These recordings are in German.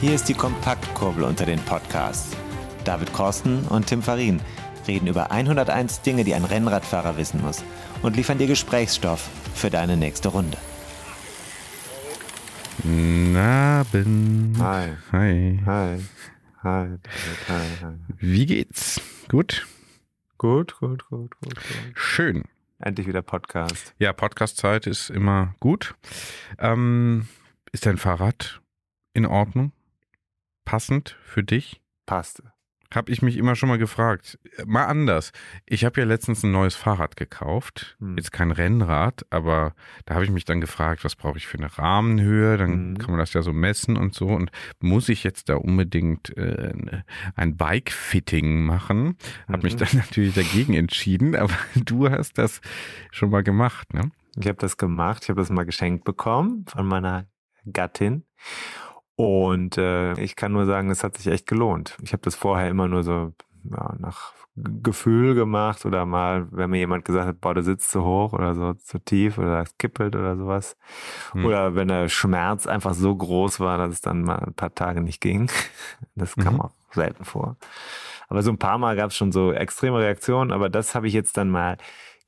Hier ist die Kompaktkurbel unter den Podcasts. David Korsten und Tim Farin reden über 101 Dinge, die ein Rennradfahrer wissen muss und liefern dir Gesprächsstoff für deine nächste Runde. Naben. Hi. Hi. Hi. Hi. Hi. Hi. Wie geht's? Gut? Gut, gut, gut, gut, gut. Schön. Endlich wieder Podcast. Ja, Podcast-Zeit ist immer gut. Ähm, ist dein Fahrrad in Ordnung? Passend für dich? Passt. Habe ich mich immer schon mal gefragt. Mal anders. Ich habe ja letztens ein neues Fahrrad gekauft. Hm. Jetzt kein Rennrad, aber da habe ich mich dann gefragt, was brauche ich für eine Rahmenhöhe? Dann Mhm. kann man das ja so messen und so. Und muss ich jetzt da unbedingt äh, ein Bike-Fitting machen? Habe mich Mhm. dann natürlich dagegen entschieden, aber du hast das schon mal gemacht, ne? Ich habe das gemacht. Ich habe das mal geschenkt bekommen von meiner Gattin. Und äh, ich kann nur sagen, es hat sich echt gelohnt. Ich habe das vorher immer nur so ja, nach Gefühl gemacht oder mal, wenn mir jemand gesagt hat, boah, du sitzt zu hoch oder so zu tief oder es kippelt oder sowas. Hm. Oder wenn der Schmerz einfach so groß war, dass es dann mal ein paar Tage nicht ging. Das kam Mhm. auch selten vor. Aber so ein paar Mal gab es schon so extreme Reaktionen, aber das habe ich jetzt dann mal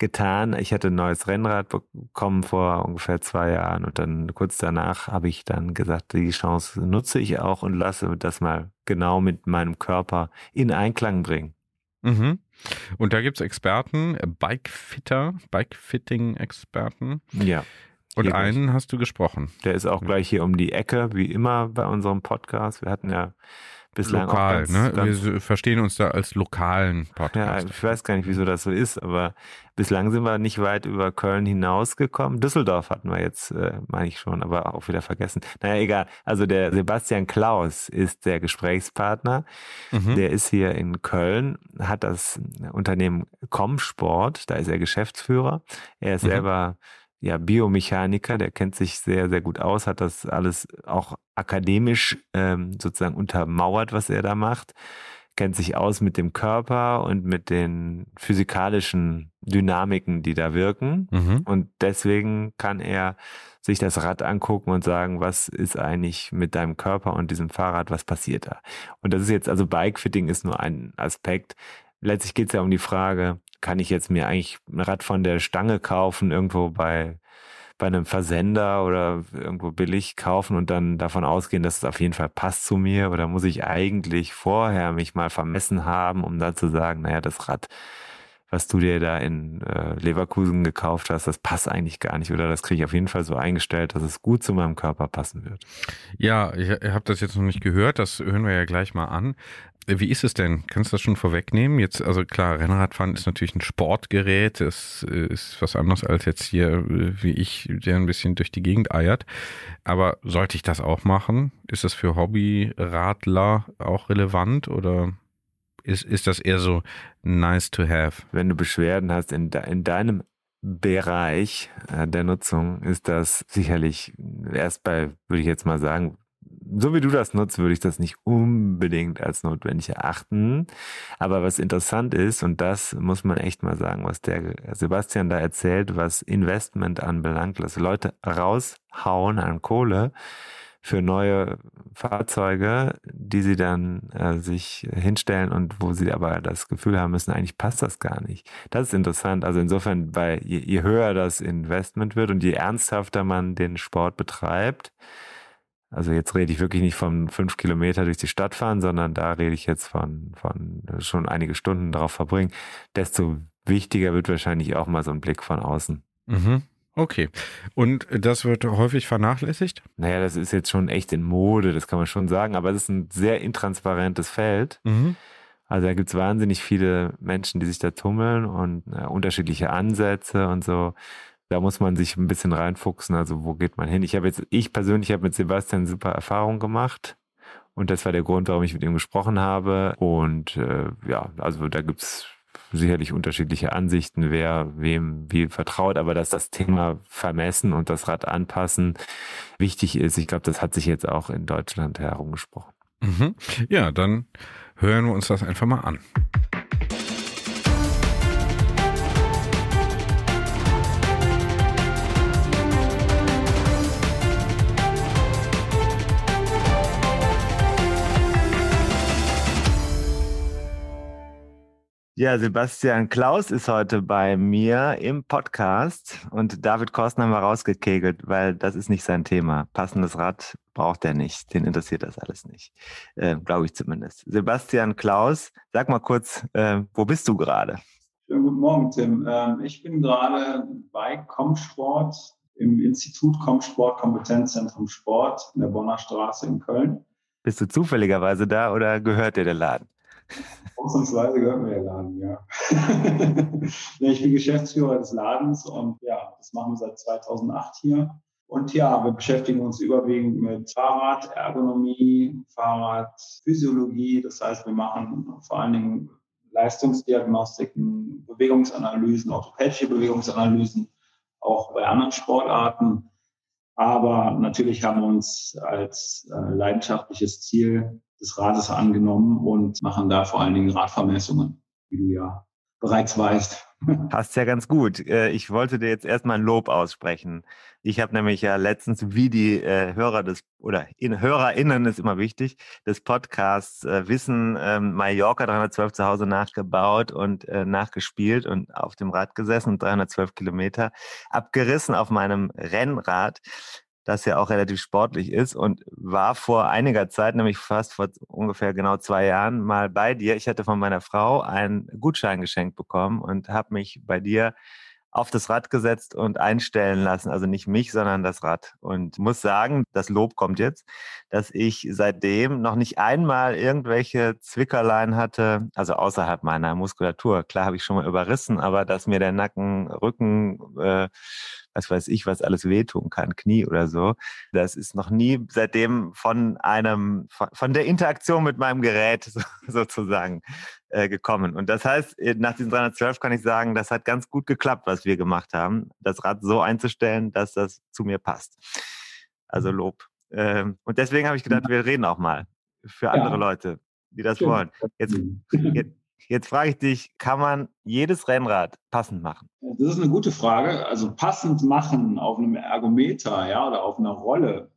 getan. Ich hatte ein neues Rennrad bekommen vor ungefähr zwei Jahren und dann kurz danach habe ich dann gesagt, die Chance nutze ich auch und lasse das mal genau mit meinem Körper in Einklang bringen. Mhm. Und da gibt's Experten, äh, Bike-Fitter, Bike-Fitting-Experten. Ja. Und gleich. einen hast du gesprochen. Der ist auch gleich hier um die Ecke, wie immer bei unserem Podcast. Wir hatten ja bislang Lokal, ne? Wir verstehen uns da als lokalen Ja, Podcast. ich weiß gar nicht, wieso das so ist, aber bislang sind wir nicht weit über Köln hinausgekommen. Düsseldorf hatten wir jetzt, äh, meine ich schon, aber auch wieder vergessen. Naja, egal. Also der Sebastian Klaus ist der Gesprächspartner. Mhm. Der ist hier in Köln, hat das Unternehmen Comsport, da ist er Geschäftsführer. Er ist Mhm. selber ja, Biomechaniker, der kennt sich sehr, sehr gut aus, hat das alles auch akademisch ähm, sozusagen untermauert, was er da macht, kennt sich aus mit dem Körper und mit den physikalischen Dynamiken, die da wirken. Mhm. Und deswegen kann er sich das Rad angucken und sagen, was ist eigentlich mit deinem Körper und diesem Fahrrad, was passiert da? Und das ist jetzt, also Bikefitting ist nur ein Aspekt. Letztlich geht es ja um die Frage, kann ich jetzt mir eigentlich ein Rad von der Stange kaufen, irgendwo bei, bei einem Versender oder irgendwo billig kaufen und dann davon ausgehen, dass es auf jeden Fall passt zu mir? Oder muss ich eigentlich vorher mich mal vermessen haben, um dann zu sagen, naja, das Rad, was du dir da in äh, Leverkusen gekauft hast, das passt eigentlich gar nicht. Oder das kriege ich auf jeden Fall so eingestellt, dass es gut zu meinem Körper passen wird. Ja, ich habe das jetzt noch nicht gehört, das hören wir ja gleich mal an. Äh, Wie ist es denn? Kannst du das schon vorwegnehmen? Jetzt, also klar, Rennradfahren ist natürlich ein Sportgerät, das äh, ist was anderes als jetzt hier, äh, wie ich, der ein bisschen durch die Gegend eiert. Aber sollte ich das auch machen? Ist das für Hobbyradler auch relevant oder ist, ist das eher so nice to have? Wenn du Beschwerden hast in, de in deinem Bereich der Nutzung, ist das sicherlich erst bei, würde ich jetzt mal sagen, so wie du das nutzt, würde ich das nicht unbedingt als notwendig erachten. Aber was interessant ist, und das muss man echt mal sagen, was der Sebastian da erzählt, was Investment anbelangt, dass Leute raushauen an Kohle für neue Fahrzeuge, die sie dann äh, sich hinstellen und wo sie aber das Gefühl haben müssen, eigentlich passt das gar nicht. Das ist interessant. Also insofern, weil je, je höher das Investment wird und je ernsthafter man den Sport betreibt, also jetzt rede ich wirklich nicht von fünf Kilometer durch die Stadt fahren, sondern da rede ich jetzt von, von schon einige Stunden darauf verbringen, desto wichtiger wird wahrscheinlich auch mal so ein Blick von außen. Mhm. Okay. Und das wird häufig vernachlässigt? Naja, das ist jetzt schon echt in Mode, das kann man schon sagen, aber es ist ein sehr intransparentes Feld. Mhm. Also da gibt es wahnsinnig viele Menschen, die sich da tummeln und äh, unterschiedliche Ansätze und so. Da muss man sich ein bisschen reinfuchsen. Also wo geht man hin? Ich habe jetzt, ich persönlich habe mit Sebastian super Erfahrung gemacht. Und das war der Grund, warum ich mit ihm gesprochen habe. Und äh, ja, also da gibt es sicherlich unterschiedliche Ansichten, wer wem wie vertraut, aber dass das Thema vermessen und das Rad anpassen wichtig ist, ich glaube, das hat sich jetzt auch in Deutschland herumgesprochen. Mhm. Ja, dann hören wir uns das einfach mal an. Ja, Sebastian Klaus ist heute bei mir im Podcast und David Korsten haben wir rausgekegelt, weil das ist nicht sein Thema. Passendes Rad braucht er nicht, den interessiert das alles nicht, äh, glaube ich zumindest. Sebastian Klaus, sag mal kurz, äh, wo bist du gerade? Schönen guten Morgen, Tim. Ähm, ich bin gerade bei Comsport im Institut Comsport Kompetenzzentrum Sport in der Bonner Straße in Köln. Bist du zufälligerweise da oder gehört dir der Laden? Ausnahmsweise gehört mir der Laden, ja. ich bin Geschäftsführer des Ladens und ja, das machen wir seit 2008 hier. Und ja, wir beschäftigen uns überwiegend mit Fahrradergonomie, Fahrradphysiologie. Das heißt, wir machen vor allen Dingen Leistungsdiagnostiken, Bewegungsanalysen, orthopädische Bewegungsanalysen, auch bei anderen Sportarten. Aber natürlich haben wir uns als äh, leidenschaftliches Ziel des Rades angenommen und machen da vor allen Dingen Radvermessungen, wie du ja bereits weißt. Passt ja ganz gut. Äh, ich wollte dir jetzt erstmal ein Lob aussprechen. Ich habe nämlich ja letztens, wie die äh, Hörer des oder in, HörerInnen ist immer wichtig, des Podcasts äh, Wissen ähm, Mallorca 312 zu Hause nachgebaut und nachgespielt und auf dem Rad gesessen und 312 Kilometer abgerissen auf meinem Rennrad das ja auch relativ sportlich ist und war vor einiger Zeit, nämlich fast vor ungefähr genau zwei Jahren, mal bei dir. Ich hatte von meiner Frau einen Gutschein geschenkt bekommen und habe mich bei dir auf das Rad gesetzt und einstellen lassen. Also nicht mich, sondern das Rad. Und muss sagen, das Lob kommt jetzt, dass ich seitdem noch nicht einmal irgendwelche Zwickerlein hatte, also außerhalb meiner Muskulatur. Klar habe ich schon mal überrissen, aber dass mir der Nacken, Rücken, äh, was weiß ich, was alles wehtun kann, Knie oder so. Das ist noch nie seitdem von einem, von der Interaktion mit meinem Gerät sozusagen äh, gekommen. Und das heißt, äh, nach diesen 312 kann ich sagen, das hat ganz gut geklappt, was wir gemacht haben, das Rad so einzustellen, dass das zu mir passt. Also mhm. Lob. Ähm, und deswegen habe ich gedacht, wir reden auch mal für andere ja. Leute, die das wollen. Jetzt, jetzt, Jetzt frage ich dich, kann man jedes Rennrad passend machen? Das ist eine gute Frage. Also passend machen auf einem Ergometer, ja, oder auf einer Rolle,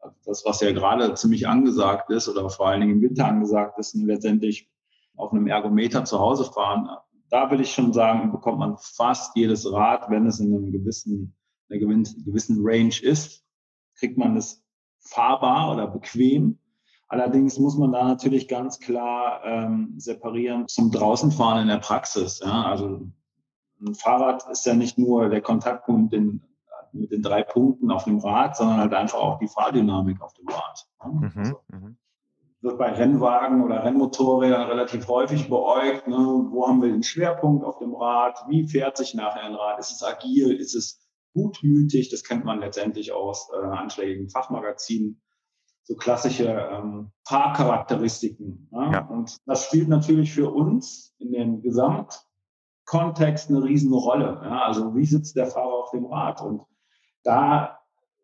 also das, was ja gerade ziemlich angesagt ist oder vor allen Dingen im Winter angesagt ist, letztendlich auf einem Ergometer zu Hause fahren, da will ich schon sagen, bekommt man fast jedes Rad, wenn es in einem gewissen, einer gewissen Range ist, kriegt man es fahrbar oder bequem. Allerdings muss man da natürlich ganz klar ähm, separieren zum Draußenfahren in der Praxis. Ja? Also ein Fahrrad ist ja nicht nur der Kontaktpunkt in, mit den drei Punkten auf dem Rad, sondern halt einfach auch die Fahrdynamik auf dem Rad. Ja? Mhm, also, mhm. wird bei Rennwagen oder Rennmotorrädern relativ häufig beäugt. Ne? Wo haben wir den Schwerpunkt auf dem Rad? Wie fährt sich nachher ein Rad? Ist es agil? Ist es gutmütig? Das kennt man letztendlich aus äh, anschlägigen Fachmagazinen so klassische ähm, Fahrcharakteristiken. Ja? ja? Und das spielt natürlich für uns in dem Gesamtkontext eine Rolle. Ja? Also wie sitzt der Fahrer auf dem Rad? Und da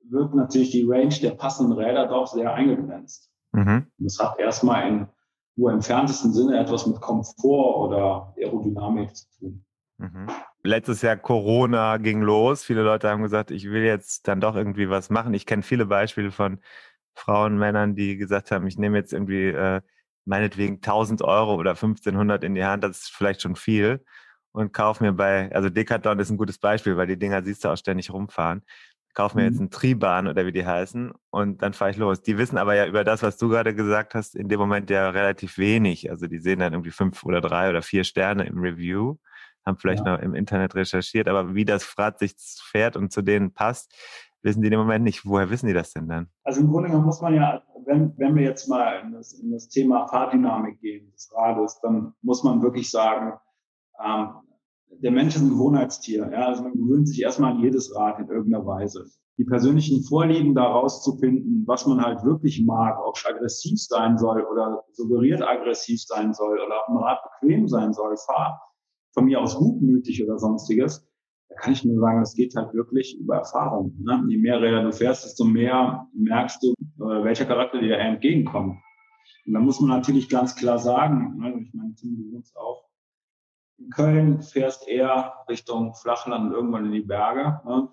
wird natürlich die Range der passenden Räder doch sehr eingegrenzt. Mhm. Das hat erstmal in nur im fernsten Sinne etwas mit Komfort oder Aerodynamik zu tun. Mhm. Letztes Jahr Corona ging los. Viele Leute haben gesagt, ich will jetzt dann doch irgendwie was machen. Ich kenne viele Beispiele von Frauen, Männern, die gesagt haben, ich nehme jetzt irgendwie äh, meinetwegen 1000 Euro oder 1500 in die Hand, das ist vielleicht schon viel und kaufe mir bei, also Decathlon ist ein gutes Beispiel, weil die Dinger siehst du auch ständig rumfahren. Kauf mir mhm. jetzt einen Tribahn oder wie die heißen und dann fahre ich los. Die wissen aber ja über das, was du gerade gesagt hast, in dem Moment ja relativ wenig. Also die sehen dann irgendwie fünf oder drei oder vier Sterne im Review, haben vielleicht ja. noch im Internet recherchiert, aber wie das Rad sich fährt und zu denen passt, wissen die im Moment nicht. Woher wissen die das denn dann? Also im Grunde genommen muss man ja wenn, wenn wir jetzt mal in das, in das Thema Fahrdynamik gehen des Rades, dann muss man wirklich sagen, ähm, der Mensch ist ein Gewohnheitstier. Ja? Also man gewöhnt sich erstmal an jedes Rad in irgendeiner Weise. Die persönlichen Vorlieben daraus zu finden, was man halt wirklich mag, ob es aggressiv sein soll oder suggeriert aggressiv sein soll oder ob ein Rad bequem sein soll, fahr von mir aus gutmütig oder sonstiges, da kann ich nur sagen, das geht halt wirklich über Erfahrung. Ne? Je mehr Räder du fährst, desto mehr merkst du, äh, welcher Charakter dir entgegenkommt. Und da muss man natürlich ganz klar sagen, ne? ich meine, Tim, du wohnst auch in Köln, fährst eher Richtung Flachland und irgendwann in die Berge. Ne?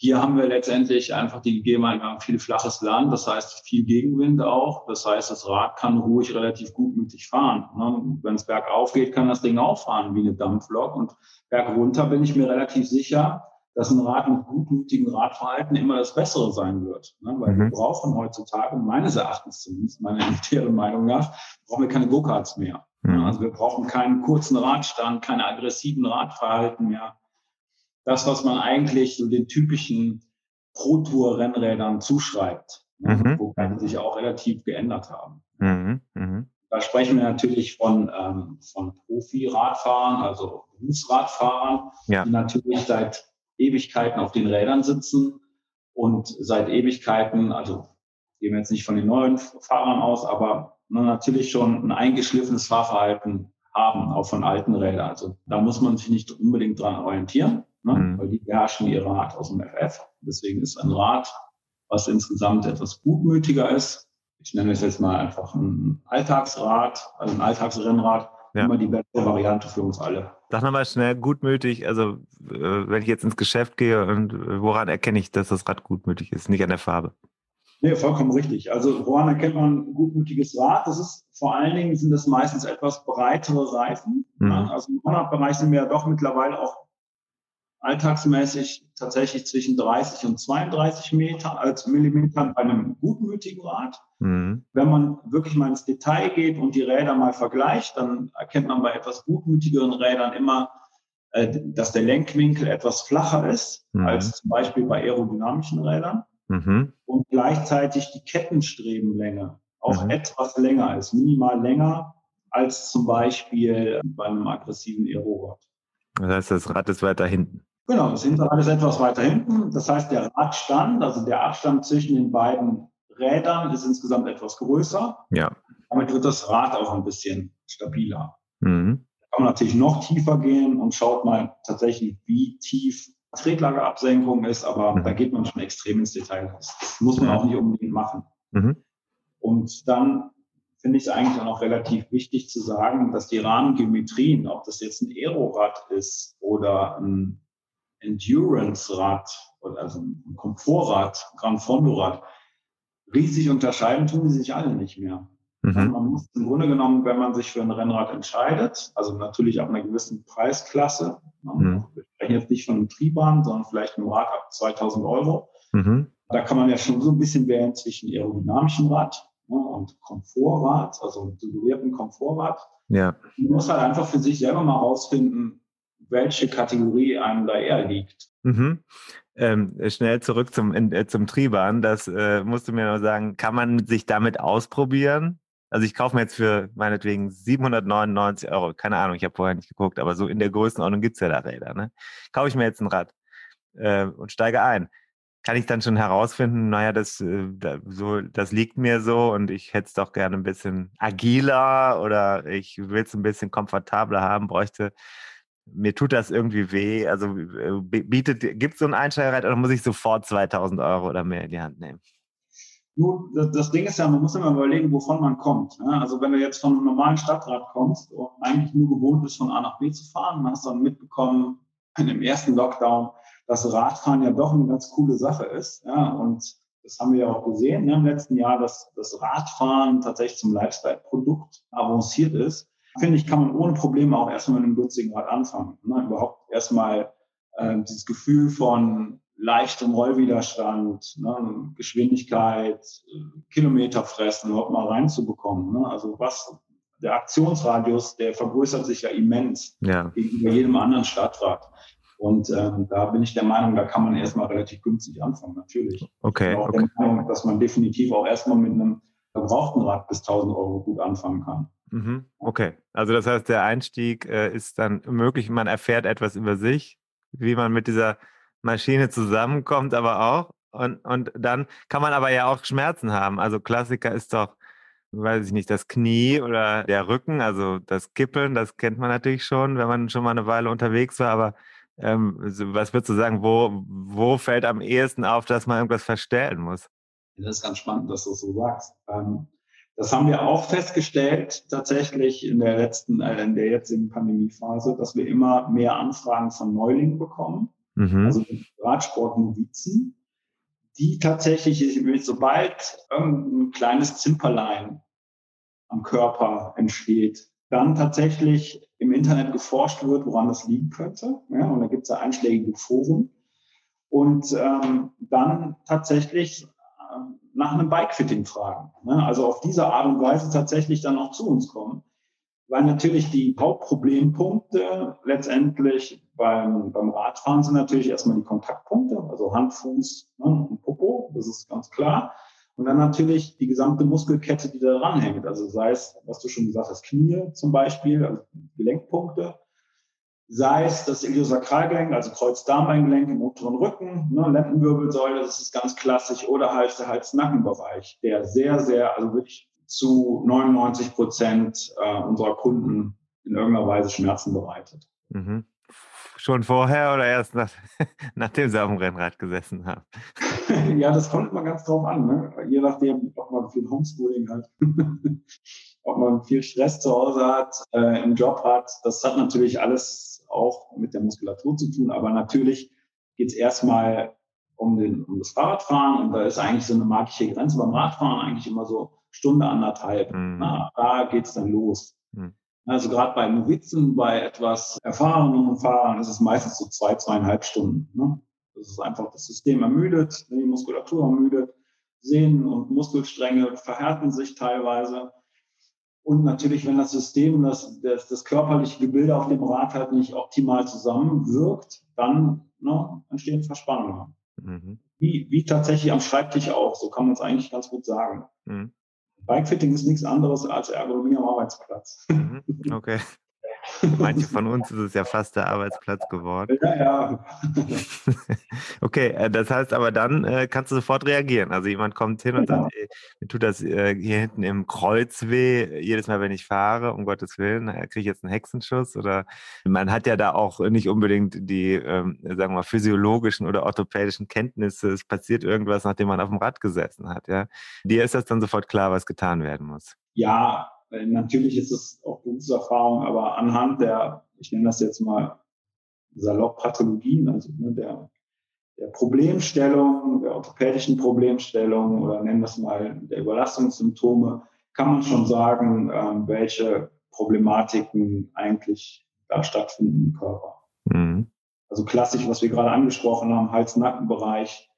Hier haben wir letztendlich einfach die Gegebenheit, wir haben viel flaches Land, das heißt viel Gegenwind auch. Das heißt, das Rad kann ruhig relativ gutmütig fahren. Ne? Wenn es bergauf geht, kann das Ding auch fahren wie eine Dampflok. Und bergunter bin ich mir relativ sicher, dass ein Rad mit gutmütigem Radverhalten immer das Bessere sein wird. Ne? Weil mhm. wir brauchen heutzutage, meines Erachtens zumindest, meiner elitären Meinung nach, brauchen wir keine Go-Karts mehr. Mhm. Also wir brauchen keinen kurzen Radstand, keine aggressiven Radverhalten mehr das, was man eigentlich so den typischen Pro-Tour-Rennrädern zuschreibt, ne, mhm. wobei die sich auch relativ geändert haben. Mhm. Mhm. Da sprechen wir natürlich von, ähm, von Profi-Radfahrern, also Berufsradfahrern, ja. die natürlich seit Ewigkeiten auf den Rädern sitzen und seit Ewigkeiten, also gehen wir jetzt nicht von den neuen Fahrern aus, aber ne, natürlich schon ein eingeschliffenes Fahrverhalten haben, auch von alten Rädern. Also da muss man sich nicht unbedingt dran orientieren ne? Mhm. weil die beherrschen ihr Rad aus dem FF. Deswegen ist ein Rad, was insgesamt etwas gutmütiger ist. Ich nenne es jetzt mal einfach ein Alltagsrad, also ein Alltagsrennrad, ja. immer die beste Variante für uns alle. Sag nochmal schnell, gutmütig, also äh, wenn ich jetzt ins Geschäft gehe und äh, woran erkenne ich, dass das Rad gutmütig ist, nicht an der Farbe? Nee, vollkommen richtig. Also woran erkennt man ein gutmütiges Rad? Das ist vor allen Dingen sind das meistens etwas breitere Reifen. Mhm. Also im 100-Bereich sind wir ja doch mittlerweile auch alltagsmäßig tatsächlich zwischen 30 und 32 Meter als Millimeter bei einem gutmütigen Rad. Mhm. Wenn man wirklich mal ins Detail geht und die Räder mal vergleicht, dann erkennt man bei etwas gutmütigeren Rädern immer, äh, dass der Lenkwinkel etwas flacher ist mhm. als zum Beispiel bei aerodynamischen Rädern mhm. und gleichzeitig die Kettenstrebenlänge auch mhm. etwas länger ist, minimal länger als zum Beispiel bei einem aggressiven Aerorad. Das heißt, das Rad ist weiter hinten. Genau, das Hinterrad ist etwas weiter hinten. Das heißt, der Radstand, also der Abstand zwischen den beiden Rädern ist insgesamt etwas größer. Ja. Damit wird das Rad auch ein bisschen stabiler. Mhm. Da kann man natürlich noch tiefer gehen und schaut mal tatsächlich, wie tief Tretlagerabsenkung ist, aber mhm. da geht man schon extrem ins Detail. Das muss man auch nicht unbedingt machen. Mhm. Und dann finde ich es eigentlich auch relativ wichtig zu sagen, dass die Rahmengeometrien, ob das jetzt ein Aerorad ist oder ein Endurance-Rad, also ein Komfortrad, Gran Fondo-Rad, riesig unterscheiden tun sie sich alle nicht mehr. Mhm. Also man muss im Grunde genommen, wenn man sich für ein Rennrad entscheidet, also natürlich ab einer gewissen Preisklasse, mhm. wir sprechen jetzt nicht von einem Triebahn, sondern vielleicht einem Rad ab 2000 Euro, mhm. da kann man ja schon so ein bisschen wählen zwischen aerodynamischem Rad ne, und Komfortrad, also suggierten Komfortrad. Ja. Man muss halt einfach für sich selber mal rausfinden, welche Kategorie einem da eher liegt. Mhm. Ähm, schnell zurück zum, äh, zum Triebahn. Das äh, musst du mir noch sagen, kann man sich damit ausprobieren? Also ich kaufe mir jetzt für meinetwegen 799 Euro, keine Ahnung, ich habe vorher nicht geguckt, aber so in der Größenordnung gibt es ja da Räder. Ne? Kaufe ich mir jetzt ein Rad äh, und steige ein. Kann ich dann schon herausfinden, naja, das, äh, so, das liegt mir so und ich hätte es doch gerne ein bisschen agiler oder ich will es ein bisschen komfortabler haben, bräuchte mir tut das irgendwie weh. Also äh, bietet, gibt es so ein Einsteigerrad oder muss ich sofort 2000 Euro oder mehr in die Hand nehmen? Nur, das, das Ding ist ja, man muss immer überlegen, wovon man kommt. Ne? Also wenn du jetzt von einem normalen Stadtrad kommst und eigentlich nur gewohnt bist, von A nach B zu fahren, dann hast dann mitbekommen, in dem ersten Lockdown, dass Radfahren ja doch eine ganz coole Sache ist. Ja? Und das haben wir ja auch gesehen ne, im letzten Jahr, dass das Radfahren tatsächlich zum Lifestyle-Produkt avanciert ist finde ich, kann man ohne Probleme auch erstmal mit einem günstigen Rad anfangen. Ne? Überhaupt erstmal äh, dieses Gefühl von leichtem Rollwiderstand, ne? Geschwindigkeit, Kilometer fressen, überhaupt mal reinzubekommen. Ne? Also was, der Aktionsradius, der vergrößert sich ja immens ja. gegenüber jedem anderen Stadtrad. Und ähm, da bin ich der Meinung, da kann man erstmal relativ günstig anfangen, natürlich. Okay. Ich bin auch okay. der Meinung, dass man definitiv auch erstmal mit einem gebrauchten Rad bis 1000 Euro gut anfangen kann. Mhm. Okay, also das heißt, der Einstieg äh, ist dann möglich, man erfährt etwas über sich, wie man mit dieser Maschine zusammenkommt, aber auch. Und, und dann kann man aber ja auch Schmerzen haben. Also Klassiker ist doch, weiß ich nicht, das Knie oder der Rücken, also das Kippeln, das kennt man natürlich schon, wenn man schon mal eine Weile unterwegs war, aber ähm, was würdest du sagen, wo, wo fällt am ehesten auf, dass man irgendwas verstellen muss? Das ist ganz spannend, dass du es so sagst. Ähm, das haben wir auch festgestellt, tatsächlich in der letzten, äh, in der jetzigen Pandemiephase, dass wir immer mehr Anfragen von Neulingen bekommen, mhm. also Radsportnovizen, die tatsächlich, sobald irgendein kleines Zimperlein am Körper entsteht, dann tatsächlich im Internet geforscht wird, woran das liegen könnte. Ja, und da gibt es ja einschlägige Foren. Und ähm, dann tatsächlich nach einem Bikefitting fragen. Ne? Also auf diese Art und Weise tatsächlich dann auch zu uns kommen. Weil natürlich die Hauptproblempunkte letztendlich beim, beim Radfahren sind natürlich erstmal die Kontaktpunkte, also Hand, Fuß ne, und Popo, das ist ganz klar. Und dann natürlich die gesamte Muskelkette, die da dranhängt. Also sei es, was du schon gesagt hast, Knie zum Beispiel, also Gelenkpunkte, sei es das Iliosakralgelenk, also Kreuzdarmbeingelenk im unteren Rücken, ne, Lendenwirbelsäule, das ist ganz klassisch, oder halt der Hals-Nackenbereich, der sehr, sehr, also wirklich zu 99 Prozent äh, unserer Kunden in irgendeiner Weise Schmerzen bereitet. Mhm. Schon vorher oder erst nach, nachdem sie auf dem Rennrad gesessen haben? ja, das kommt immer ganz drauf an, ne? je nachdem, ob man viel Homeschooling hat. ob man viel Stress zu Hause hat, äh, im Job hat. Das hat natürlich alles auch mit der Muskulatur zu tun, aber natürlich geht es erstmal um, den, um das Fahrradfahren und da ist eigentlich so eine magische Grenze beim Radfahren eigentlich immer so Stunde, anderthalb. Mhm. Na, da geht es dann los. Mhm. Also gerade bei Novizen, bei etwas erfahrenen Fahrern ist es meistens so zwei, zweieinhalb Stunden. Ne? Das ist einfach das System ermüdet, die Muskulatur ermüdet, Sehnen und Muskelstränge verhärten sich teilweise. Und natürlich, wenn das System, das, das, das körperliche Gebilde auf dem Rad halt nicht optimal zusammenwirkt, dann ne, entstehen Verspannungen. Mhm. Wie, wie tatsächlich am Schreibtisch auch, so kann man es eigentlich ganz gut sagen. Mhm. Bikefitting ist nichts anderes als Ergonomie am Arbeitsplatz. Mhm. Okay. Manche von uns ist es ja fast der Arbeitsplatz geworden. Ja, ja. okay, äh, das heißt aber dann äh, kannst du sofort reagieren. Also jemand kommt hin und ja. sagt, ey, mir tut das äh, hier hinten im Kreuz weh, jedes Mal, wenn ich fahre, um Gottes Willen, äh, kriege ich jetzt einen Hexenschuss oder man hat ja da auch nicht unbedingt die, ähm, sagen wir mal, physiologischen oder orthopädischen Kenntnisse. Es passiert irgendwas, nachdem man auf dem Rad gesessen hat. Ja? Dir ist das dann sofort klar, was getan werden muss. Ja, Natürlich ist es auch Berufserfahrung, aber anhand der, ich nenne das jetzt mal salopp Pathologien, also ne, der, der Problemstellung, der orthopädischen Problemstellung oder nennen wir es mal der Überlastungssymptome, kann man schon sagen, ähm, welche Problematiken eigentlich da stattfinden im Körper. Mhm. Also klassisch, was wir gerade angesprochen haben, Hals-Nackenbereich,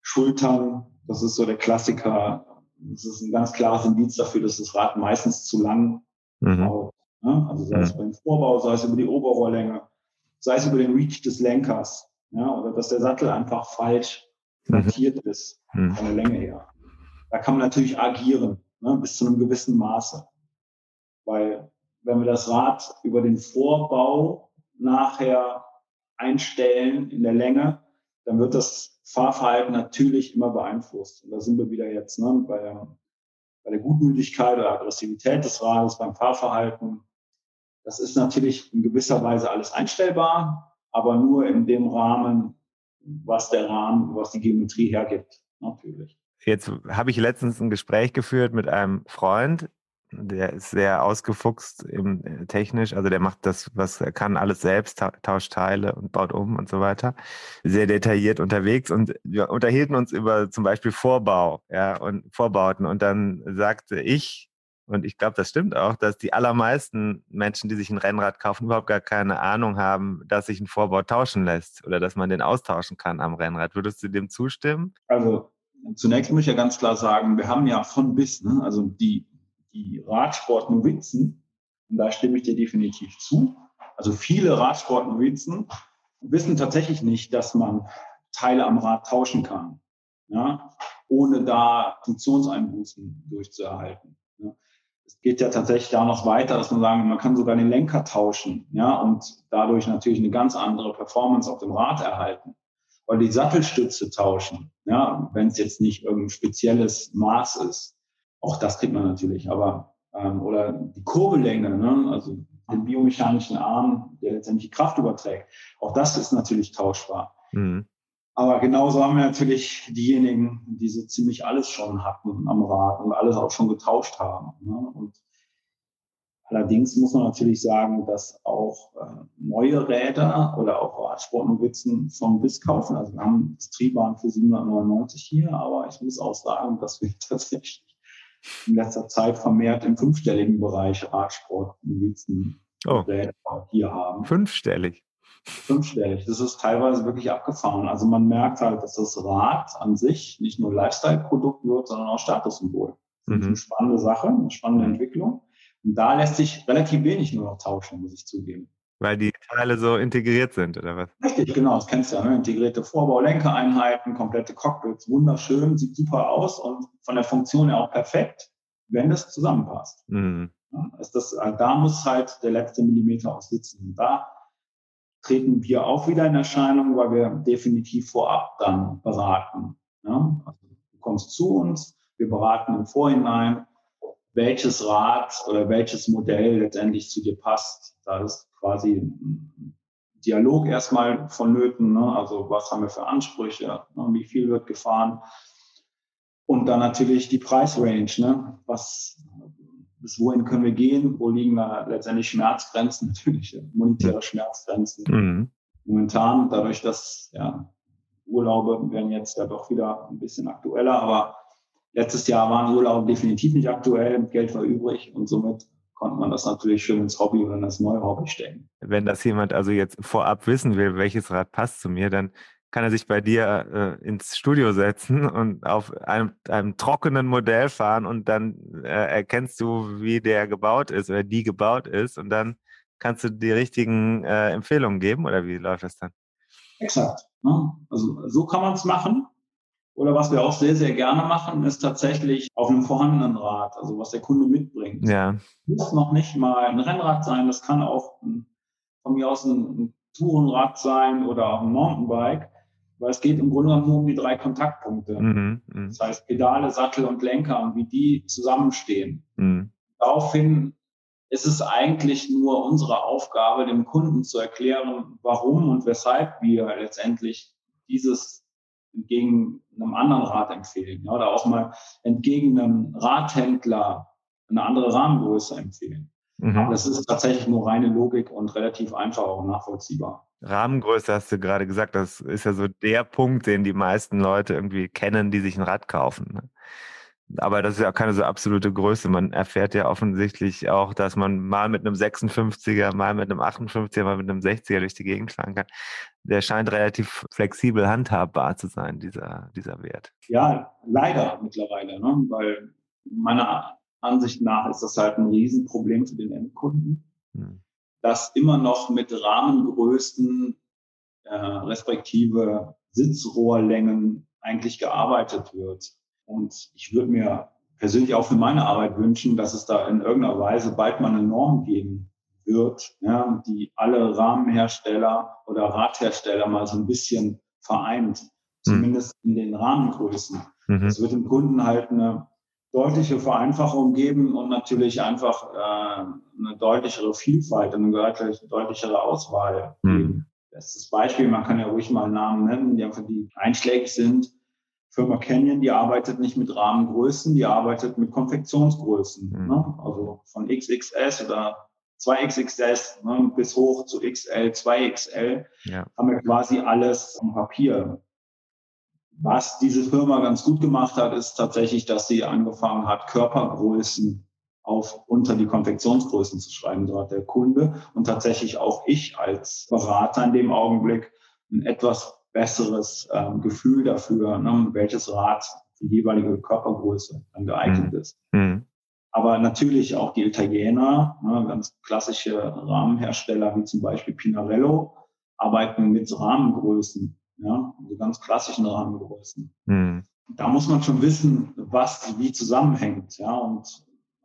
Schultern, das ist so der Klassiker, das ist ein ganz klares Indiz dafür, dass das Rad meistens zu lang mhm. baut. Ne? Also sei mhm. es beim Vorbau, sei es über die Oberrohrlänge, sei es über den Reach des Lenkers, ja, oder dass der Sattel einfach falsch montiert mhm. ist mhm. von der Länge her. Da kann man natürlich agieren, ne, bis zu einem gewissen Maße. Weil wenn wir das Rad über den Vorbau nachher einstellen in der Länge, dann wird das Fahrverhalten natürlich immer beeinflusst. Und da sind wir wieder jetzt ne, bei, der, bei der Gutmütigkeit oder Aggressivität des Rades, beim Fahrverhalten. Das ist natürlich in gewisser Weise alles einstellbar, aber nur in dem Rahmen, was der Rahmen, was die Geometrie hergibt, natürlich. Jetzt habe ich letztens ein Gespräch geführt mit einem Freund, der ist sehr ausgefuchst im, äh, technisch, also der macht das, was er kann, alles selbst, tauscht Teile und baut um und so weiter. Sehr detailliert unterwegs und wir unterhielten uns über zum Beispiel Vorbau, ja, und Vorbauten. Und dann sagte ich, und ich glaube, das stimmt auch, dass die allermeisten Menschen, die sich ein Rennrad kaufen, überhaupt gar keine Ahnung haben, dass sich ein Vorbau tauschen lässt oder dass man den austauschen kann am Rennrad. Würdest du dem zustimmen? Also zunächst muss ich ja ganz klar sagen, wir haben ja von bis, ne? also die die Radsportnovizen, und da stimme ich dir definitiv zu, also viele Radsportnovizen wissen tatsächlich nicht, dass man Teile am Rad tauschen kann. Ja? ohne da Funktionseinbußen durchzuerhalten. Ja. Es geht ja tatsächlich da noch weiter, dass man sagen, man kann sogar den Lenker tauschen, ja, und dadurch natürlich eine ganz andere Performance auf dem Rad erhalten. Oder die Sattelstütze tauschen, ja, wenn es jetzt nicht irgendein spezielles Maß ist. Auch das kriegt man natürlich, aber ähm, oder die Kurbellänge, ne, also den biomechanischen Arm, der letztendlich Kraft überträgt. Auch das ist natürlich tauschbar. Mhm. Aber genauso haben wir natürlich diejenigen, die so ziemlich alles schon hatten am Rad und alles auch schon getauscht haben. Ne? Und allerdings muss man natürlich sagen, dass auch äh, neue Räder oder auch Radsportnovizen vom Biss kaufen. Also wir haben das Triebahn für 799 hier, aber ich muss auch sagen, dass wir tatsächlich in letzter Zeit vermehrt im fünfstelligen Bereich Radsportnovizen oh. hier haben. Fünfstellig? fünfstellig. Das ist teilweise wirklich abgefahren. Also man merkt halt, dass das Rad an sich nicht nur Lifestyle-Produkt wird, sondern auch Statussymbol. Das ist mhm. eine spannende Sache, eine spannende Entwicklung. Und da lässt sich relativ wenig nur noch tauschen, muss ich zugeben. Weil die Teile so integriert sind, oder was? Richtig, genau, das kennst du ja. Ne? Integrierte Vorbau-Lenkereinheiten, komplette Cockpits, wunderschön, sieht super aus und von der Funktion her auch perfekt, wenn das zusammenpasst. Mhm. Ja, ist das, da muss halt der letzte Millimeter auch sitzen. Und da treten wir auch wieder in Erscheinung, weil wir definitiv vorab dann beraten. Ja? Also du kommst zu uns, wir beraten im Vorhinein, welches Rad oder welches Modell letztendlich zu dir passt. Da ist quasi Dialog erstmal vonnöten. Ne? Also was haben wir für Ansprüche? Ne? Wie viel wird gefahren? Und dann natürlich die Preisrange. Ne? Was bis wohin können wir gehen, wo liegen da letztendlich Schmerzgrenzen, natürlich monetäre Schmerzgrenzen. Mhm. Momentan, dadurch, dass ja, Urlaube werden jetzt ja doch wieder ein bisschen aktueller, aber letztes Jahr waren Urlaube definitiv nicht aktuell, Geld war übrig und somit konnte man das natürlich schön ins Hobby oder in das neue Hobby stecken. Wenn das jemand also jetzt vorab wissen will, welches Rad passt zu mir, dann kann er sich bei dir äh, ins Studio setzen und auf einem, einem, trockenen Modell fahren und dann äh, erkennst du, wie der gebaut ist oder die gebaut ist und dann kannst du die richtigen äh, Empfehlungen geben oder wie läuft das dann? Exakt. Ne? Also so kann man es machen. Oder was wir auch sehr, sehr gerne machen, ist tatsächlich auf einem vorhandenen Rad, also was der Kunde mitbringt. Ja. Muss noch nicht mal ein Rennrad sein, das kann auch ein, von mir aus ein, ein Tourenrad sein oder auch ein Mountainbike weil es geht im Grunde genommen nur um die drei Kontaktpunkte. Mhm, mh. Das heißt Pedale, Sattel und Lenker und wie die zusammenstehen. Mhm. Daraufhin ist es eigentlich nur unsere Aufgabe, dem Kunden zu erklären, warum und weshalb wir letztendlich dieses entgegen einem anderen Rad empfehlen. Ja, oder auch mal entgegen einem Radhändler eine andere Rahmengröße empfehlen. Mhm. Das ist tatsächlich nur reine Logik und relativ einfach und nachvollziehbar. Rahmengröße hast du gerade gesagt, das ist ja so der Punkt, den die meisten Leute irgendwie kennen, die sich ein Rad kaufen. Ne? Aber das ist ja auch keine so absolute Größe. Man erfährt ja offensichtlich auch, dass man mal mit einem 56er, mal mit einem 58er, mal mit einem 60er durch die Gegend fahren kann. Der scheint relativ flexibel handhabbar zu sein, dieser, dieser Wert. Ja, leider mittlerweile, ne? weil meiner Ansicht nach ist das halt ein Riesenproblem für den Endkunden. Hm dass immer noch mit Rahmengrößen äh, respektive Sitzrohrlängen eigentlich gearbeitet wird. Und ich würde mir persönlich auch für meine Arbeit wünschen, dass es da in irgendeiner Weise bald mal eine Norm geben wird, ja, die alle Rahmenhersteller oder Radhersteller mal so ein bisschen vereint, hm. zumindest in den Rahmengrößen. Mhm. Das wird dem Kunden halt eine deutliche Vereinfachung geben und natürlich einfach äh, eine deutlichere Vielfalt, eine deutlichere Auswahl mhm. geben. Bestes Beispiel, man kann ja ruhig mal Namen nennen, die einfach die einschlägig sind. Firma Canyon, die arbeitet nicht mit Rahmengrößen, die arbeitet mit Konfektionsgrößen. Mhm. Ne? Also von XXS oder 2XXS ne, bis hoch zu XL, 2XL ja. haben wir quasi alles am Papier. Was diese Firma ganz gut gemacht hat, ist tatsächlich, dass sie angefangen hat, Körpergrößen auf unter die Konfektionsgrößen zu schreiben. So hat der Kunde und tatsächlich auch ich als Berater in dem Augenblick ein etwas besseres ähm, Gefühl dafür, ne, welches Rad die jeweilige Körpergröße dann geeignet mhm. ist. Mhm. Aber natürlich auch die Italiener, ne, ganz klassische Rahmenhersteller wie zum Beispiel Pinarello, arbeiten mit Rahmengrößen ja, also ganz klassischen Rahmengrößen. Mhm. da muss man schon wissen, was wie zusammenhängt. Ja, und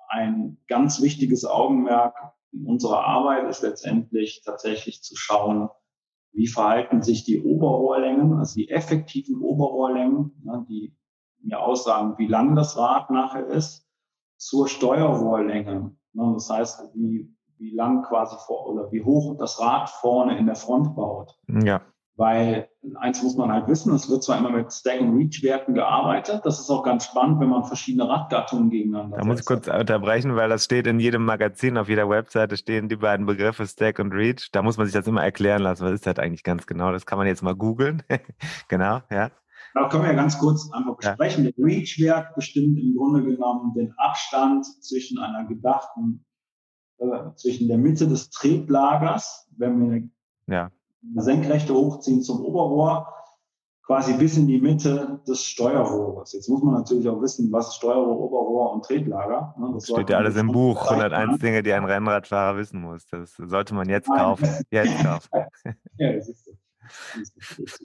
ein ganz wichtiges Augenmerk in unserer Arbeit ist letztendlich tatsächlich zu schauen, wie verhalten sich die Oberrohrlängen, also die effektiven Oberrohrlängen, ne, die mir aussagen, wie lang das Rad nachher ist, zur Steuerrohrlänge. Ne, das heißt, wie, wie lang quasi vor oder wie hoch das Rad vorne in der Front baut. Ja. Weil eins muss man halt wissen, es wird zwar immer mit Stack- und Reach-Werten gearbeitet. Das ist auch ganz spannend, wenn man verschiedene Radgattungen gegeneinander Da muss ich kurz unterbrechen, weil das steht in jedem Magazin, auf jeder Webseite stehen die beiden Begriffe Stack und Reach. Da muss man sich das immer erklären lassen. Was ist das eigentlich ganz genau? Das kann man jetzt mal googeln. genau, ja. Da können wir ja ganz kurz einfach besprechen. Ja. Der Reach-Wert bestimmt im Grunde genommen den Abstand zwischen einer gedachten, äh, zwischen der Mitte des Tretlagers, wenn wir eine ja Senkrechte hochziehen zum Oberrohr, quasi bis in die Mitte des Steuerrohres. Jetzt muss man natürlich auch wissen, was Steuerrohr, Oberrohr und Tretlager. Ne? Das steht ja alles im Buch, 101 Dinge, die ein Rennradfahrer wissen muss. Das sollte man jetzt kaufen. Jetzt kaufen. ja, das ist, das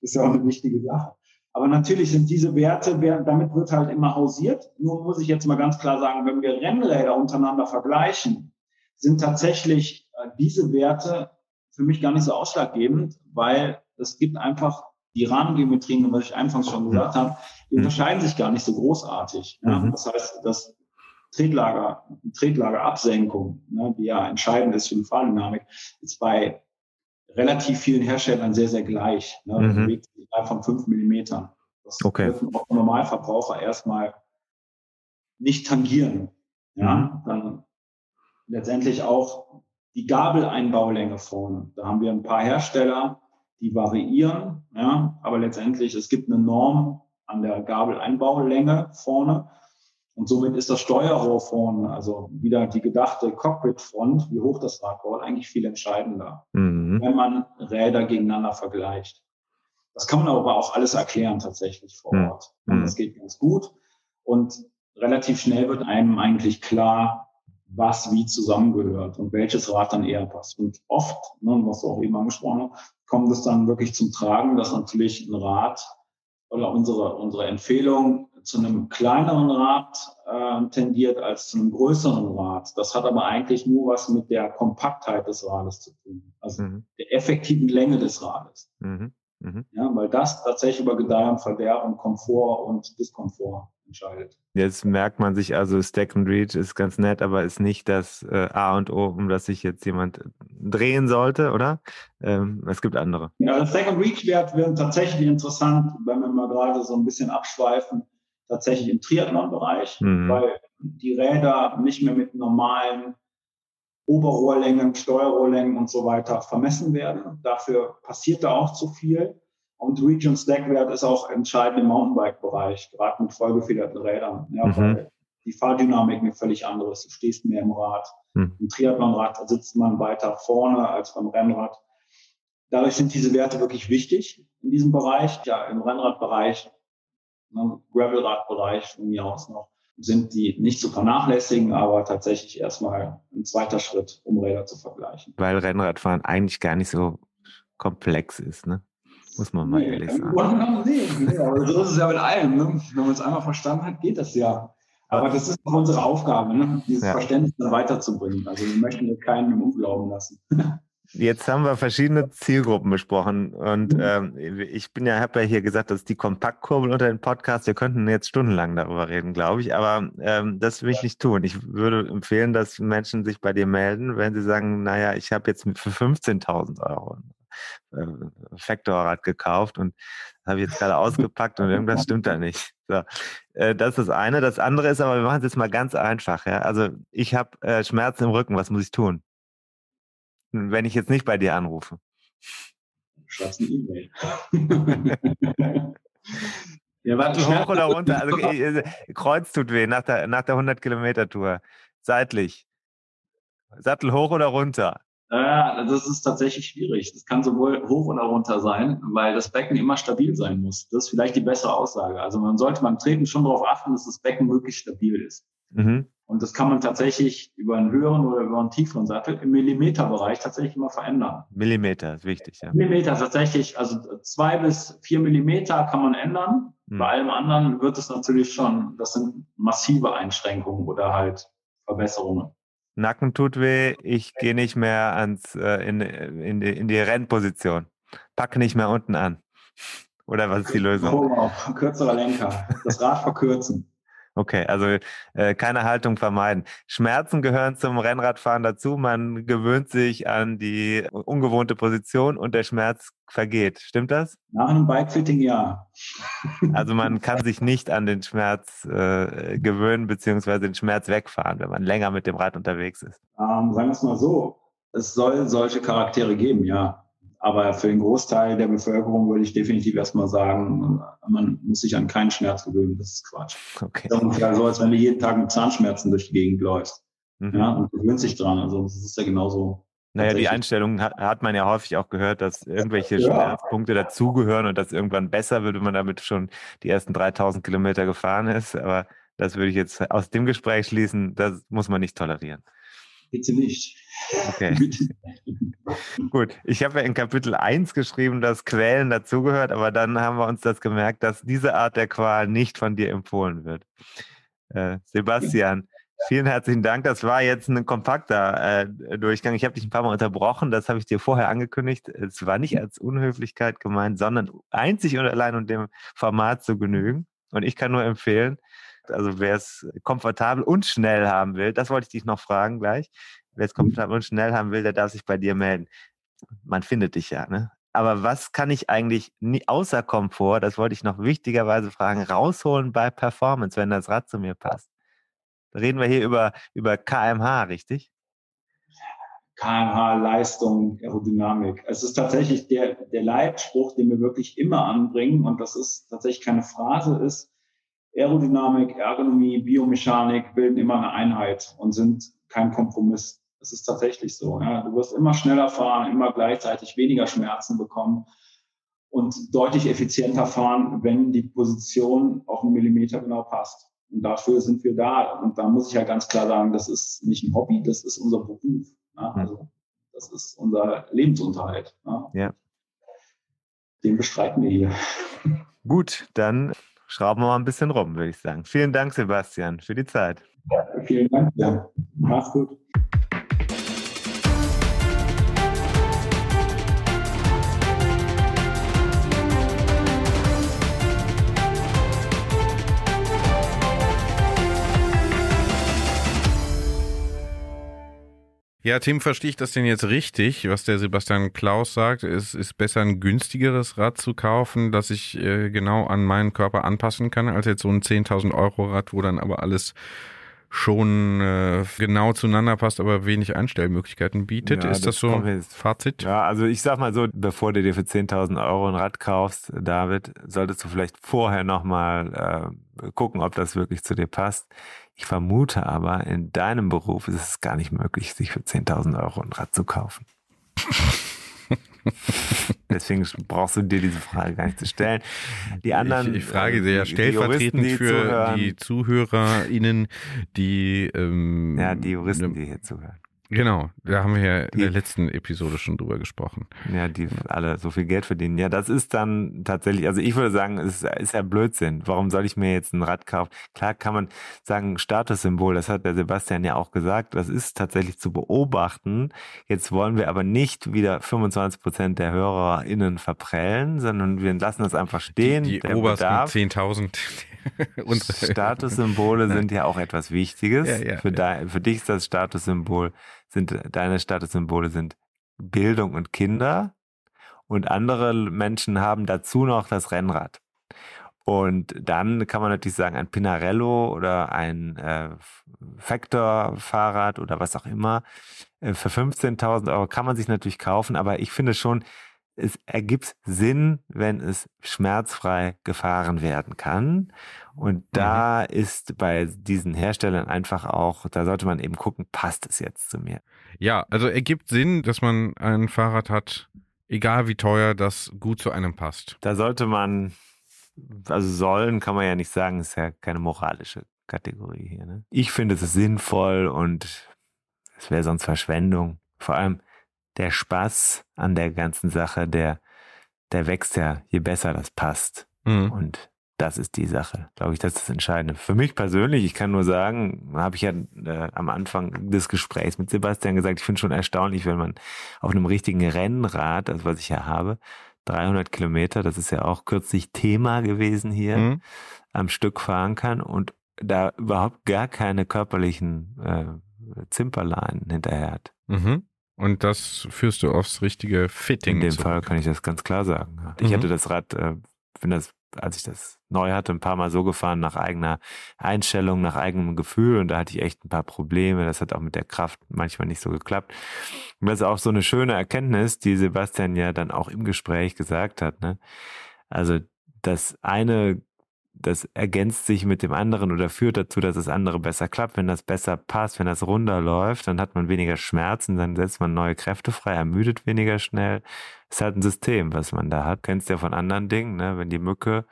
ist ja auch eine wichtige Sache. Aber natürlich sind diese Werte, damit wird halt immer hausiert. Nur muss ich jetzt mal ganz klar sagen, wenn wir Rennräder untereinander vergleichen, sind tatsächlich äh, diese Werte für mich gar nicht so ausschlaggebend, weil es gibt einfach die Rahmengeometrien, was ich anfangs schon gesagt habe, die mhm. unterscheiden sich gar nicht so großartig. Ja? Mhm. Das heißt, das Tretlager, Tretlagerabsenkung, ne, die ja entscheidend ist für die Fahrdynamik, ist bei relativ vielen Herstellern sehr, sehr gleich. Ne? Mhm. Bewegt sich von fünf Millimetern. Das okay. dürfen auch Normalverbraucher erstmal nicht tangieren. Ja, mhm. dann letztendlich auch die Gabeleinbaulänge vorne. Da haben wir ein paar Hersteller, die variieren, ja, aber letztendlich es gibt eine Norm an der Gabeleinbaulänge vorne und somit ist das Steuerrohr vorne, also wieder die gedachte Cockpitfront, wie hoch das Rad baut, eigentlich viel entscheidender, mhm. wenn man Räder gegeneinander vergleicht. Das kann man aber auch alles erklären tatsächlich vor mhm. Ort. Und das geht ganz gut. Und relativ schnell wird einem eigentlich klar, was wie zusammengehört und welches Rad dann eher passt. Und oft, ne, was du auch eben angesprochen hast, kommt es dann wirklich zum Tragen, dass natürlich ein Rad oder unsere, unsere Empfehlung zu einem kleineren Rad äh, tendiert als zu einem größeren Rad. Das hat aber eigentlich nur was mit der Kompaktheit des Rades zu tun, also mhm. der effektiven Länge des Rades. Mhm. Mhm. Ja, weil das tatsächlich über Gedeih und Verderben, Komfort und Diskomfort entscheidet. Jetzt merkt man sich also, Stack and Reach ist ganz nett, aber ist nicht das äh, A und O, um das sich jetzt jemand drehen sollte, oder? Ähm, es gibt andere. Ja, der Stack and Reach Wert wird tatsächlich interessant, wenn wir mal gerade so ein bisschen abschweifen, tatsächlich im Triathlon-Bereich, mhm. weil die Räder nicht mehr mit normalen Oberrohrlängen, Steuerrohrlängen und so weiter vermessen werden. Dafür passiert da auch zu viel. Und Reach und Stackwert ist auch entscheidend im Mountainbike-Bereich, gerade mit vollgefederten Rädern, ja, mhm. weil die Fahrdynamik eine völlig andere ist. Du stehst mehr im Rad. Mhm. Im Triathlonrad sitzt man weiter vorne als beim Rennrad. Dadurch sind diese Werte wirklich wichtig in diesem Bereich. Ja, im Rennradbereich, ne, Gravelradbereich von mir aus noch, sind die nicht zu vernachlässigen, aber tatsächlich erstmal ein zweiter Schritt, um Räder zu vergleichen. Weil Rennradfahren eigentlich gar nicht so komplex ist, ne? Muss man mal nee, ehrlich sagen. Nee, aber so ist es ja mit allem. Ne? Wenn man es einmal verstanden hat, geht das ja. Aber das ist auch unsere Aufgabe, ne? dieses ja. Verständnis dann weiterzubringen. Also wir möchten keinen im Unglauben lassen. Jetzt haben wir verschiedene Zielgruppen besprochen und mhm. ähm, ich bin ja, habe ja hier gesagt, das ist die Kompaktkurbel unter den Podcast. Wir könnten jetzt stundenlang darüber reden, glaube ich, aber ähm, das will ich nicht tun. Ich würde empfehlen, dass Menschen sich bei dir melden, wenn sie sagen, naja, ich habe jetzt für 15.000 Euro äh, Factorrad gekauft und habe jetzt gerade ausgepackt und irgendwas stimmt da nicht. So, äh, das ist das eine. Das andere ist aber, wir machen es jetzt mal ganz einfach. Ja? Also ich habe äh, Schmerzen im Rücken, was muss ich tun? Wenn ich jetzt nicht bei dir anrufe. Schreibst eine E-Mail. ja, warte, hoch oder runter? Also, äh, Kreuz tut weh nach der, nach der 100 Kilometer Tour. Seitlich. Sattel hoch oder runter? Ja, das ist tatsächlich schwierig. Das kann sowohl hoch oder runter sein, weil das Becken immer stabil sein muss. Das ist vielleicht die bessere Aussage. Also man sollte beim Treten schon darauf achten, dass das Becken wirklich stabil ist. Mhm. Und das kann man tatsächlich über einen höheren oder über einen tieferen Sattel im Millimeterbereich tatsächlich immer verändern. Millimeter ist wichtig, ja. Millimeter tatsächlich, also zwei bis vier Millimeter kann man ändern. Mhm. Bei allem anderen wird es natürlich schon, das sind massive Einschränkungen oder halt Verbesserungen. Nacken tut weh, ich gehe nicht mehr ans, äh, in, in, die, in die Rennposition. Pack nicht mehr unten an. Oder was ist die Lösung? Oh, kürzerer Lenker. Das Rad verkürzen. Okay, also äh, keine Haltung vermeiden. Schmerzen gehören zum Rennradfahren dazu. Man gewöhnt sich an die ungewohnte Position und der Schmerz vergeht. Stimmt das? Nach einem Bikefitting ja. Also man kann sich nicht an den Schmerz äh, gewöhnen beziehungsweise den Schmerz wegfahren, wenn man länger mit dem Rad unterwegs ist. Ähm, sagen wir es mal so. Es soll solche Charaktere geben, ja. Aber für den Großteil der Bevölkerung würde ich definitiv erstmal sagen, man muss sich an keinen Schmerz gewöhnen. Das ist Quatsch. Okay. Das ist ungefähr so, als wenn du jeden Tag mit Zahnschmerzen durch die Gegend läufst. Mhm. Ja, und gewöhnt sich dran. Also das ist ja genauso. Naja, die Einstellung hat, hat, man ja häufig auch gehört, dass irgendwelche ja. Schmerzpunkte dazugehören und dass irgendwann besser wird, wenn man damit schon die ersten 3000 Kilometer gefahren ist. Aber das würde ich jetzt aus dem Gespräch schließen, das muss man nicht tolerieren. Bitte nicht. Okay. Gut, ich habe ja in Kapitel 1 geschrieben, dass Quälen dazugehört, aber dann haben wir uns das gemerkt, dass diese Art der Qual nicht von dir empfohlen wird. Äh, Sebastian, vielen herzlichen Dank. Das war jetzt ein kompakter äh, Durchgang. Ich habe dich ein paar Mal unterbrochen, das habe ich dir vorher angekündigt. Es war nicht als Unhöflichkeit gemeint, sondern einzig und allein um dem Format zu genügen. Und ich kann nur empfehlen, also wer es komfortabel und schnell haben will, das wollte ich dich noch fragen gleich. Wer es mhm. komfortabel und schnell haben will, der darf sich bei dir melden. Man findet dich ja, ne? Aber was kann ich eigentlich nie, außer Komfort, das wollte ich noch wichtigerweise fragen, rausholen bei Performance, wenn das Rad zu mir passt? Da reden wir hier über, über KMH, richtig? KMH, Leistung, Aerodynamik. Es ist tatsächlich der, der Leitspruch, den wir wirklich immer anbringen und das ist tatsächlich keine Phrase ist, Aerodynamik, Ergonomie, Biomechanik bilden immer eine Einheit und sind kein Kompromiss. Das ist tatsächlich so. Ja. Du wirst immer schneller fahren, immer gleichzeitig weniger Schmerzen bekommen und deutlich effizienter fahren, wenn die Position auf einen Millimeter genau passt. Und dafür sind wir da. Und da muss ich ja ganz klar sagen, das ist nicht ein Hobby, das ist unser Beruf. Ja. Also das ist unser Lebensunterhalt. Ja. ja. Den bestreiten wir hier. Gut, dann schrauben wir mal ein bisschen rum, würde ich sagen. Vielen Dank, Sebastian, für die Zeit. Ja, vielen Dank. Ja. Mach's gut. Ja, Tim, verstehe ich das denn jetzt richtig, was der Sebastian Klaus sagt? Es ist besser, ein günstigeres Rad zu kaufen, das ich äh, genau an meinen Körper anpassen kann, als jetzt so ein 10.000 Euro Rad, wo dann aber alles schon äh, genau zueinander passt, aber wenig Einstellmöglichkeiten bietet. Ja, ist das, das so ein Fazit? Ja, also ich sag mal so, bevor du dir für 10.000 Euro ein Rad kaufst, David, solltest du vielleicht vorher nochmal äh, gucken, ob das wirklich zu dir passt. Ich vermute aber, in deinem Beruf ist es gar nicht möglich, sich für 10.000 Euro ein Rad zu kaufen. Deswegen brauchst du dir diese Frage gar nicht zu stellen. Die anderen. Ich, ich frage sehr äh, stellvertretend die für zuhören, die ZuhörerInnen, die. Ähm, ja, die Juristen, die hier zuhören. Genau, da haben wir ja in der letzten Episode schon drüber gesprochen. Ja, die alle so viel Geld verdienen. Ja, das ist dann tatsächlich, also ich würde sagen, es ist ja Blödsinn. Warum soll ich mir jetzt ein Rad kaufen? Klar kann man sagen, Statussymbol, das hat der Sebastian ja auch gesagt, das ist tatsächlich zu beobachten. Jetzt wollen wir aber nicht wieder 25 Prozent der HörerInnen verprellen, sondern wir lassen das einfach stehen. Die, die obersten 10.000. Statussymbole sind ja auch etwas Wichtiges. Ja, ja, für, ja. für dich ist das Statussymbol, sind deine Statussymbole sind Bildung und Kinder. Und andere Menschen haben dazu noch das Rennrad. Und dann kann man natürlich sagen, ein Pinarello oder ein äh, Factor-Fahrrad oder was auch immer. Äh, für 15.000 Euro kann man sich natürlich kaufen, aber ich finde schon, es ergibt Sinn, wenn es schmerzfrei gefahren werden kann. Und da mhm. ist bei diesen Herstellern einfach auch, da sollte man eben gucken, passt es jetzt zu mir? Ja, also ergibt Sinn, dass man ein Fahrrad hat, egal wie teuer, das gut zu einem passt. Da sollte man, also sollen kann man ja nicht sagen, ist ja keine moralische Kategorie hier. Ne? Ich finde es sinnvoll und es wäre sonst Verschwendung. Vor allem, der Spaß an der ganzen Sache, der, der wächst ja, je besser das passt. Mhm. Und Das ist die Sache, glaube ich, das ist das Entscheidende. Für mich persönlich, ich kann nur sagen, habe ich ja äh, am Anfang des Gesprächs mit Sebastian gesagt, ich finde schon erstaunlich, wenn man auf einem richtigen Rennrad, das was ich ja habe, 300 Kilometer, das ist ja auch kürzlich Thema gewesen hier, mhm. am Stück fahren kann und da überhaupt gar keine körperlichen äh, Zimperlein hinterher hat. Mhm. Und das führst du aufs richtige Fitting. In dem Fall kann ich das ganz klar sagen. Ich mhm. hatte das Rad, äh, bin das als ich das neu hatte, ein paar Mal so gefahren nach eigener Einstellung, nach eigenem Gefühl und da hatte ich echt ein paar Probleme. Das hat auch mit der Kraft manchmal nicht so geklappt. Und das ist auch so eine schöne Erkenntnis, die Sebastian ja dann auch im Gespräch gesagt hat. Ne? Also das eine das ergänzt sich mit dem anderen oder führt dazu, dass das andere besser klappt. Wenn das besser passt, wenn das runder läuft, dann hat man weniger Schmerzen, dann setzt man neue Kräfte frei, ermüdet weniger schnell. ist halt ein System, was man da hat. Kennst ja von anderen Dingen, ne? wenn die Mücke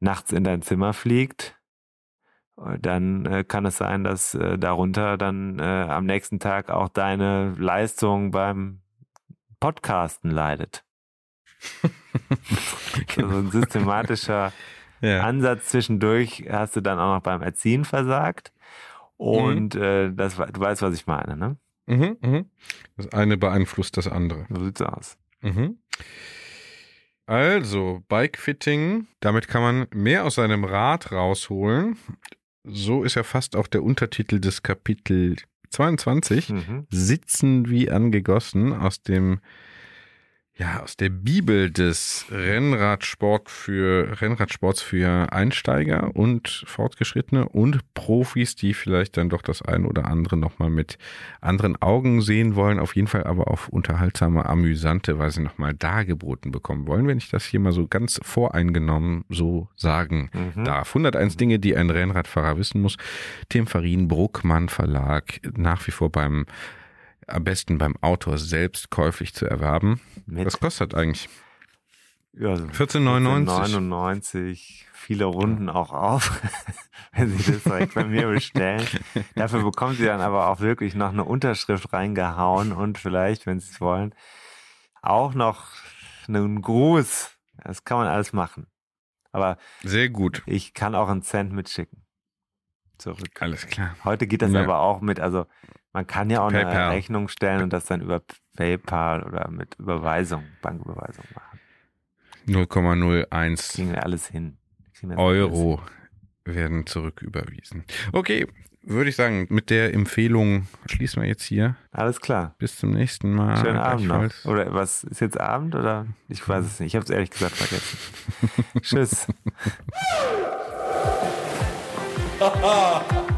nachts in dein Zimmer fliegt, dann äh, kann es sein, dass äh, darunter dann äh, am nächsten Tag auch deine Leistung beim Podcasten leidet. also ein systematischer ja. Ansatz zwischendurch hast du dann auch noch beim Erziehen versagt. Und mhm. äh, das, du weißt, was ich meine, ne? Mhm, mhm. Das eine beeinflusst das andere. So sieht's aus. Mhm. Also, Bikefitting, damit kann man mehr aus seinem Rad rausholen. So ist ja fast auch der Untertitel des Kapitel 22. Mhm. Sitzen wie angegossen aus dem ja, aus der Bibel des Rennradsport für, Rennradsports für Einsteiger und Fortgeschrittene und Profis, die vielleicht dann doch das ein oder andere nochmal mit anderen Augen sehen wollen, auf jeden Fall aber auf unterhaltsame, amüsante Weise nochmal dargeboten bekommen wollen, wenn ich das hier mal so ganz voreingenommen so sagen mhm. darf. 101 Dinge, die ein Rennradfahrer wissen muss. Tim Farin, Bruckmann Verlag, nach wie vor beim am besten beim Autor selbst käuflich zu erwerben. Mit Was kostet eigentlich? Ja, also 14,99. Viele Runden auch auf, wenn Sie das direkt bei mir bestellen. Dafür bekommen Sie dann aber auch wirklich noch eine Unterschrift reingehauen und vielleicht, wenn Sie es wollen, auch noch einen Gruß. Das kann man alles machen. Aber sehr gut. Ich kann auch einen Cent mitschicken. Zurück. Alles klar. Heute geht das ja. aber auch mit, also man kann ja auch PayPal. eine Rechnung stellen und das dann über PayPal oder mit Überweisung, Banküberweisung machen. 0,01 Kriegen wir alles hin. Wir Euro alles hin. werden zurücküberwiesen. Okay, würde ich sagen, mit der Empfehlung schließen wir jetzt hier. Alles klar. Bis zum nächsten Mal. Schönen Abend noch. Oder was, ist jetzt Abend oder? Ich weiß es nicht. Ich habe es ehrlich gesagt vergessen. Tschüss.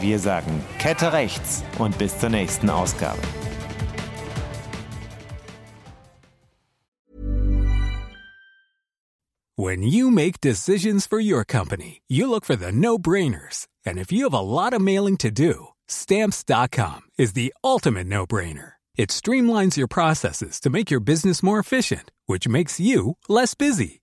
Wir sagen Kette rechts und bis zur nächsten Ausgabe. When you make decisions for your company, you look for the no-brainers. And if you have a lot of mailing to do, stamps.com is the ultimate no-brainer. It streamlines your processes to make your business more efficient, which makes you less busy.